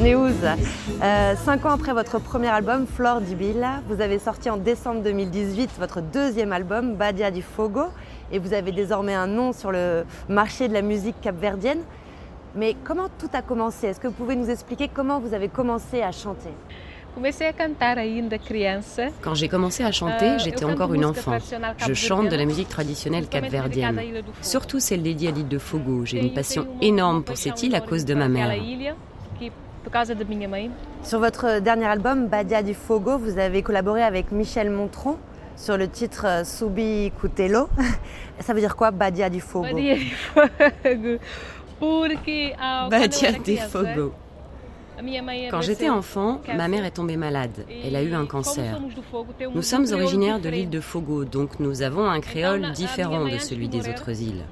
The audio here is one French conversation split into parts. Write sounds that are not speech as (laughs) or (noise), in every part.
News, euh, cinq ans après votre premier album, Flore di Billa, vous avez sorti en décembre 2018 votre deuxième album, Badia di Fogo, et vous avez désormais un nom sur le marché de la musique capverdienne. Mais comment tout a commencé? Est-ce que vous pouvez nous expliquer comment vous avez commencé à chanter? Quand j'ai commencé à chanter, j'étais encore une enfant. Je chante de la musique traditionnelle capverdienne, surtout celle dédiée à l'île de Fogo. J'ai une passion énorme pour cette île à cause de ma mère. Sur votre dernier album, Badia di Fogo, vous avez collaboré avec Michel Montron sur le titre euh, Subi Cutello. (laughs) Ça veut dire quoi, Badia di Fogo? Badia di Fogo. Quand j'étais enfant, ma mère est tombée malade. Elle a eu un cancer. Nous sommes originaires de l'île de Fogo, donc nous avons un créole différent de celui des autres îles.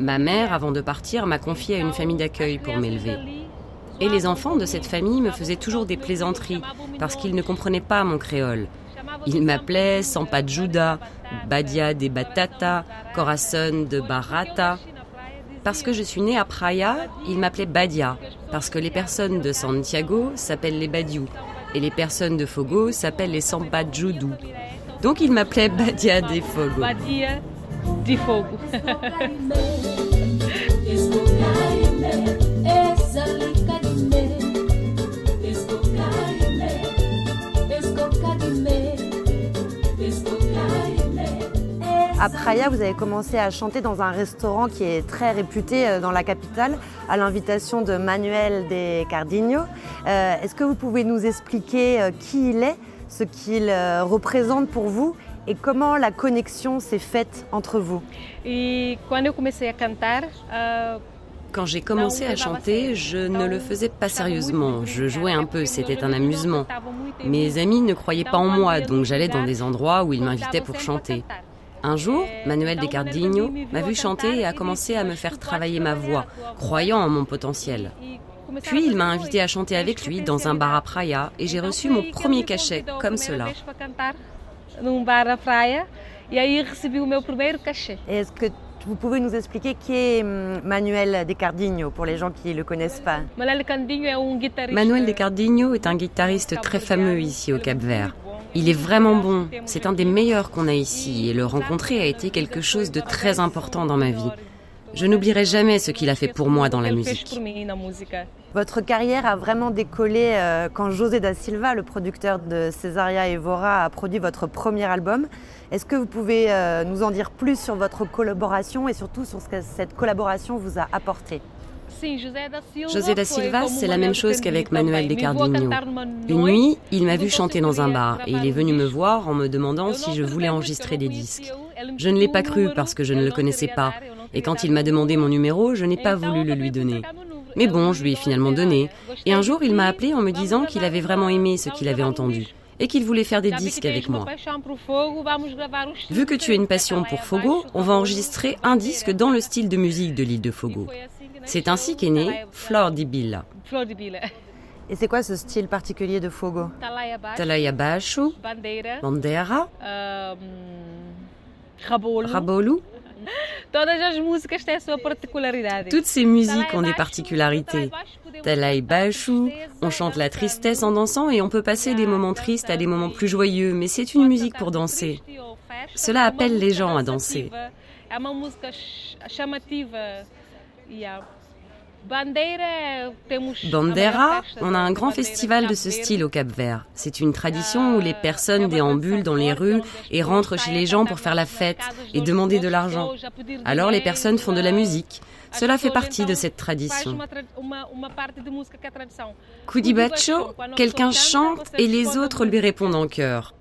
Ma mère, avant de partir, m'a confié à une famille d'accueil pour m'élever. Et les enfants de cette famille me faisaient toujours des plaisanteries parce qu'ils ne comprenaient pas mon créole. Ils m'appelaient Sampa Juda, Badia de Batata, Corazon de Barata. Parce que je suis née à Praia, ils m'appelaient Badia, parce que les personnes de Santiago s'appellent les Badiou, et les personnes de Fogo s'appellent les Sampa. Donc ils m'appelaient Badia de Fogo. Badia de Fogo. (laughs) À Praia, vous avez commencé à chanter dans un restaurant qui est très réputé euh, dans la capitale, à l'invitation de Manuel de Cardigno. Euh, Est-ce que vous pouvez nous expliquer euh, qui il est, ce qu'il représente pour vous et comment la connexion s'est faite entre vous? Et Quand j'ai commencé à chanter, je ne le faisais pas sérieusement. Je jouais un peu, c'était un amusement. Mes amis ne croyaient pas en moi, donc j'allais dans des endroits où ils m'invitaient pour chanter. Un jour, Manuel de Cardigno m'a vu chanter et a commencé à me faire travailler ma voix, croyant en mon potentiel. Puis il m'a invité à chanter avec lui dans un bar à Praia et j'ai reçu mon premier cachet comme cela. e Est-ce que vous pouvez nous expliquer qui est hum, Manuel de Cardigno pour les gens qui ne le connaissent pas? Manuel é um est un guitariste très fameux ici au Cap Vert. Il est vraiment bon, c'est un des meilleurs qu'on a ici et le rencontrer a été quelque chose de très important dans ma vie. Je n'oublierai jamais ce qu'il a fait pour moi dans la musique. Votre carrière a vraiment décollé euh, quand José da Silva, le producteur de Cesaria Evora, a produit votre premier album. Est-ce que vous pouvez euh, nous en dire plus sur votre collaboration et surtout sur ce que cette collaboration vous a apporté? José da Silva. C'est la même de chose qu'avec Manuel de Cardigno. cantar numa Une nuit, il m'a vu chanter dans un bar et il est venu me voir en me demandant si je voulais enregistrer des disques. Je ne l'ai pas cru parce que je ne le connaissais pas. Et quand il m'a demandé mon numéro, je n'ai pas voulu le lui donner. Mais bon, je lui ai finalement donné. "Olha, gostei Et un de jour, il m'a appelé en me disant qu'il avait vraiment aimé ce qu'il avait entendu et qu'il voulait faire des disques avec moi. Vu que tu as une passion pour Fogo, on va enregistrer un disque dans le style de musique de l'île de Fogo. C'est ainsi qu'est né Talaia- Flor di Billa. Flor de Bila. Et c'est quoi ce style particulier de Fogo? Talaya Bashu, bandeira, rabolo. Rabolu. Toutes ces musiques ont des particularités. Talai Bashu, on chante la tristesse en dansant et on peut passer des moments tristes à des moments plus joyeux, mais c'est une musique pour danser. Cela appelle les gens à danser. Bandera, on a un grand festival de ce style au Cap Vert. C'est une tradition où les personnes déambulent dans les rues et rentrent chez les gens pour faire la fête et demander de l'argent. Alors les personnes font de la musique. Cela fait partie de cette tradition. Kudibacho, quelqu'un chante et les autres lui répondent en chœur.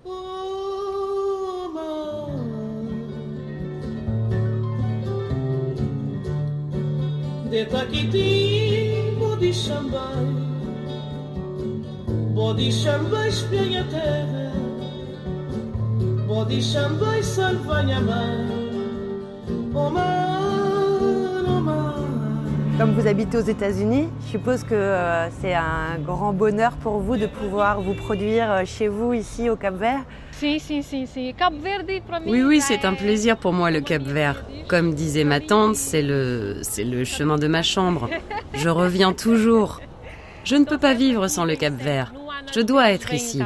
Comme vous habitez aux États-Unis, je suppose que euh, c'est un grand bonheur pour vous de pouvoir vous produire euh, chez vous, ici au Cap-Vert? Si, si, si, si. Cap Verde, oui, oui, c'est un plaisir pour moi le Cap-Vert. Comme disait ma tante, c'est le, c'est le chemin de ma chambre. Je reviens toujours. Je ne peux pas vivre sans le Cap-Vert. Je dois être ici.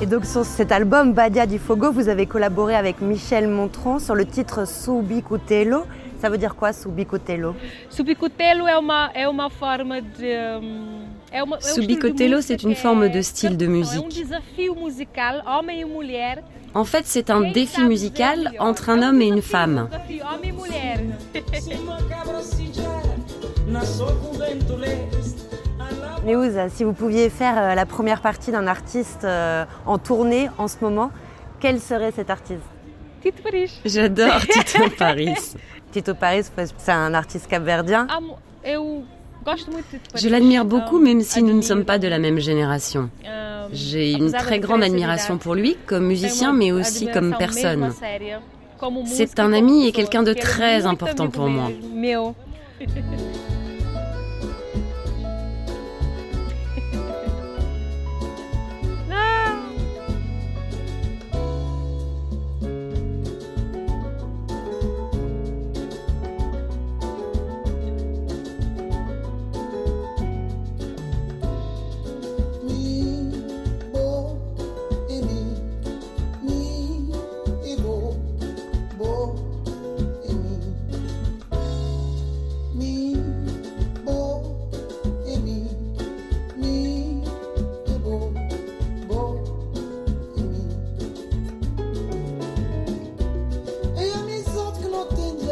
Et donc sur cet album Badia di Fogo, vous avez collaboré avec Michel Montron sur le titre Subicutelo. Ça veut dire quoi Subicutelo? Subicutelo est une forme de Subicutelo, c'est une forme de style de musique. En fait, c'est un défi musical entre un homme et une femme. Néouza, si vous pouviez faire euh, la première partie d'un artiste euh, en tournée en ce moment, quel serait cet artiste? Tito Paris. J'adore (laughs) Tito Paris. Tito Paris, c'est un artiste capverdien. Je l'admire beaucoup, même si nous ne sommes pas de la même génération. J'ai une très grande admiration pour lui comme musicien, mais aussi comme personne. C'est un ami et quelqu'un de très important pour moi. (laughs)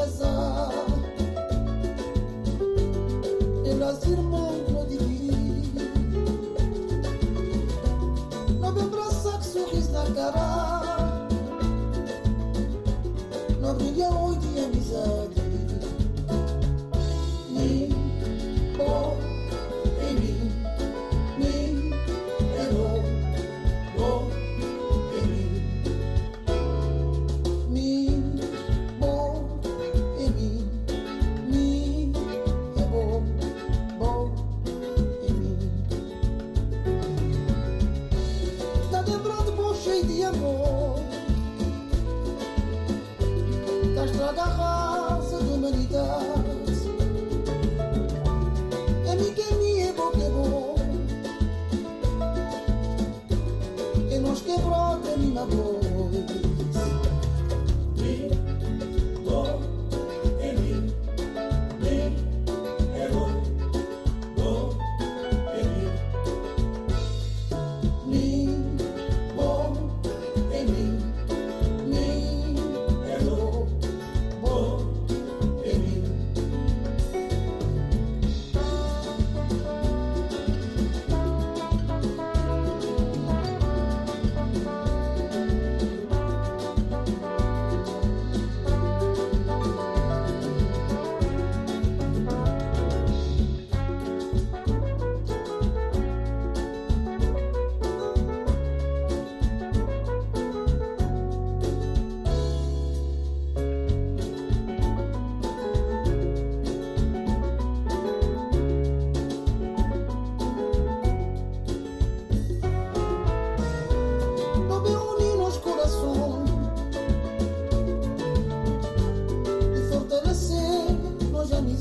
coração. de amor da raça rasa da humanidade. Amiga é minha, boca é, é bom, e é nós quebrou da minha boca.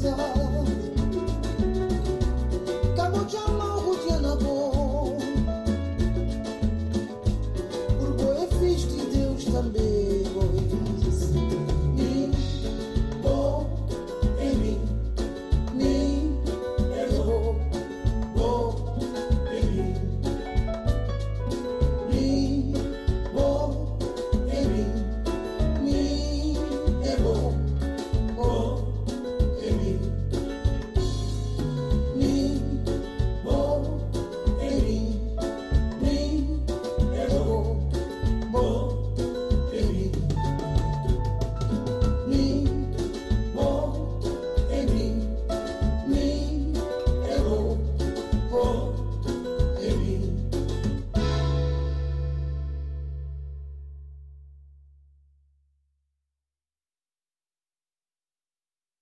stars.